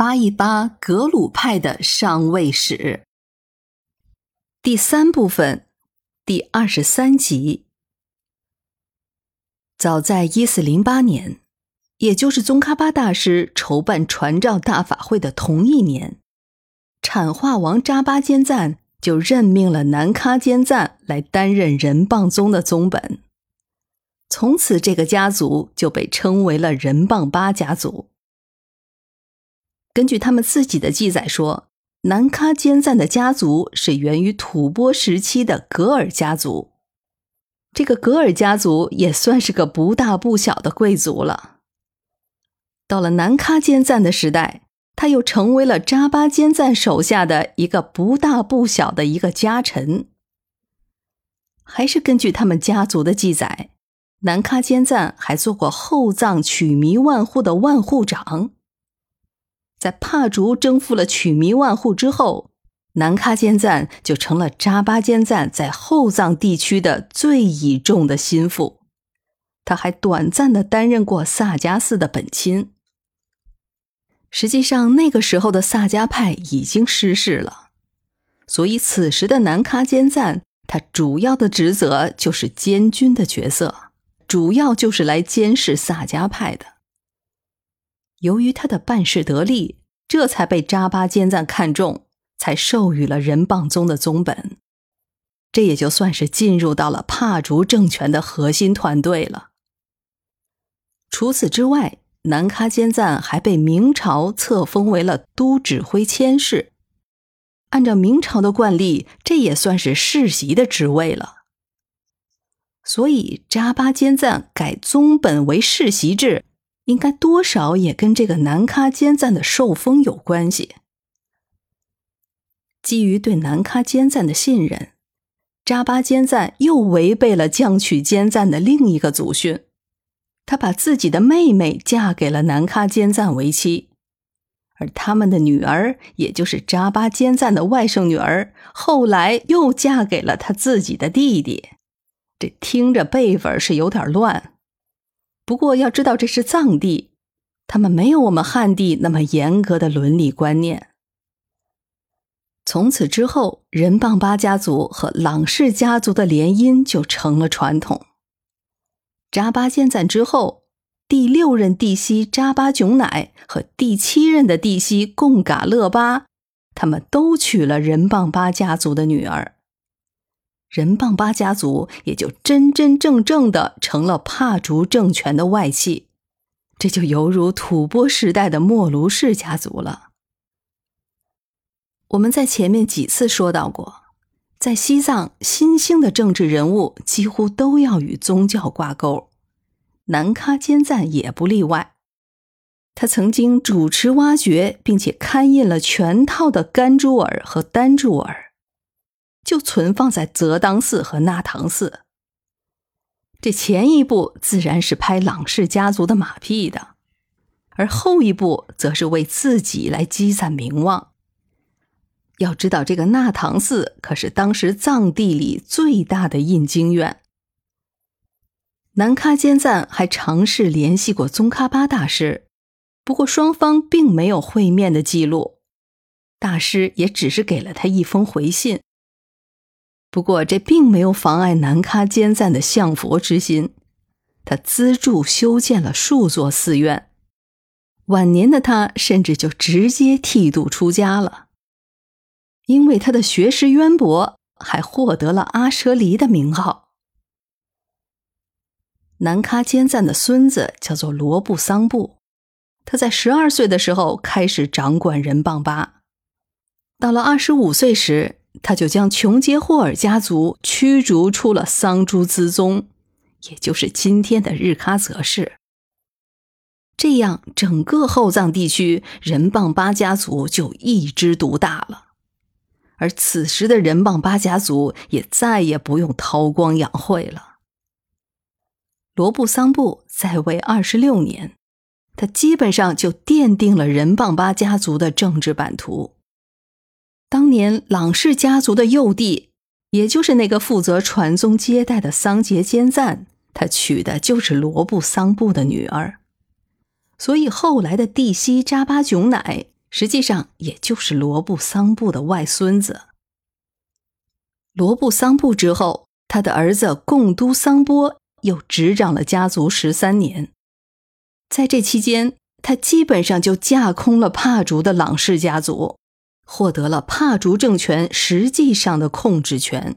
扒一扒格鲁派的上位史。第三部分，第二十三集。早在一四零八年，也就是宗喀巴大师筹办传召大法会的同一年，产化王扎巴坚赞就任命了南喀坚赞来担任仁棒宗的宗本。从此，这个家族就被称为了仁棒巴家族。根据他们自己的记载说，南喀坚赞的家族是源于吐蕃时期的噶尔家族。这个噶尔家族也算是个不大不小的贵族了。到了南喀坚赞的时代，他又成为了扎巴坚赞手下的一个不大不小的一个家臣。还是根据他们家族的记载，南喀坚赞还做过后藏曲弥万户的万户长。在帕竹征服了曲弥万户之后，南喀坚赞就成了扎巴坚赞在后藏地区的最倚重的心腹。他还短暂的担任过萨迦寺的本钦。实际上，那个时候的萨迦派已经失势了，所以此时的南喀坚赞，他主要的职责就是监军的角色，主要就是来监视萨迦派的。由于他的办事得力，这才被扎巴坚赞看中，才授予了仁棒宗的宗本。这也就算是进入到了帕竹政权的核心团队了。除此之外，南喀坚赞还被明朝册封为了都指挥佥事。按照明朝的惯例，这也算是世袭的职位了。所以，扎巴坚赞改宗本为世袭制。应该多少也跟这个南喀坚赞的受封有关系。基于对南喀坚赞的信任，扎巴坚赞又违背了降曲坚赞的另一个祖训，他把自己的妹妹嫁给了南喀坚赞为妻，而他们的女儿，也就是扎巴坚赞的外甥女儿，后来又嫁给了他自己的弟弟。这听着辈分是有点乱。不过要知道，这是藏地，他们没有我们汉地那么严格的伦理观念。从此之后，仁棒巴家族和朗氏家族的联姻就成了传统。扎巴坚赞之后，第六任帝西扎巴囧乃和第七任的帝西贡嘎勒巴，他们都娶了仁棒巴家族的女儿。仁棒巴家族也就真真正正的成了帕竹政权的外戚，这就犹如吐蕃时代的莫卢氏家族了。我们在前面几次说到过，在西藏新兴的政治人物几乎都要与宗教挂钩，南喀坚赞也不例外。他曾经主持挖掘并且刊印了全套的甘珠尔和丹珠尔。就存放在泽当寺和那唐寺。这前一步自然是拍朗氏家族的马屁的，而后一步则是为自己来积攒名望。要知道，这个那唐寺可是当时藏地里最大的印经院。南喀坚赞还尝试联系过宗喀巴大师，不过双方并没有会面的记录，大师也只是给了他一封回信。不过，这并没有妨碍南喀坚赞的向佛之心。他资助修建了数座寺院。晚年的他甚至就直接剃度出家了，因为他的学识渊博，还获得了阿舍离的名号。南喀坚赞的孙子叫做罗布桑布，他在十二岁的时候开始掌管仁棒巴，到了二十五岁时。他就将琼杰霍尔家族驱逐出了桑珠兹宗，也就是今天的日喀则市。这样，整个后藏地区仁棒巴家族就一枝独大了。而此时的仁棒巴家族也再也不用韬光养晦了。罗布桑布在位二十六年，他基本上就奠定了仁棒巴家族的政治版图。当年朗氏家族的幼弟，也就是那个负责传宗接代的桑杰坚赞，他娶的就是罗布桑布的女儿，所以后来的帝西扎巴囧乃实际上也就是罗布桑布的外孙子。罗布桑布之后，他的儿子贡都桑波又执掌了家族十三年，在这期间，他基本上就架空了帕竹的朗氏家族，获得了帕竹政权实际上的控制权。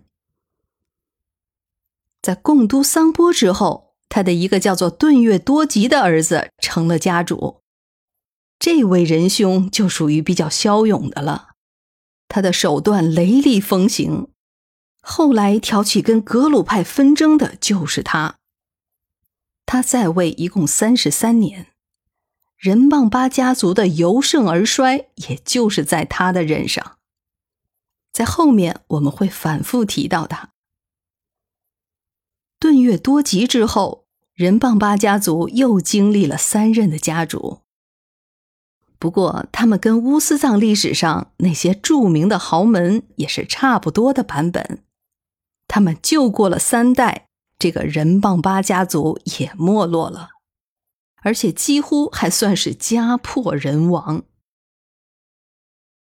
在贡都桑波之后，他的一个叫做顿月多吉的儿子成了家主。这位仁兄就属于比较骁勇的了，他的手段雷厉风行。后来挑起跟格鲁派纷争的就是他。他在位一共三十三年，仁棒巴家族的由盛而衰，也就是在他的任上。在后面我们会反复提到他。顿月多吉之后，仁棒巴家族又经历了三任的家主。不过，他们跟乌斯藏历史上那些著名的豪门也是差不多的版本。他们就过了三代，这个仁棒巴家族也没落了，而且几乎还算是家破人亡。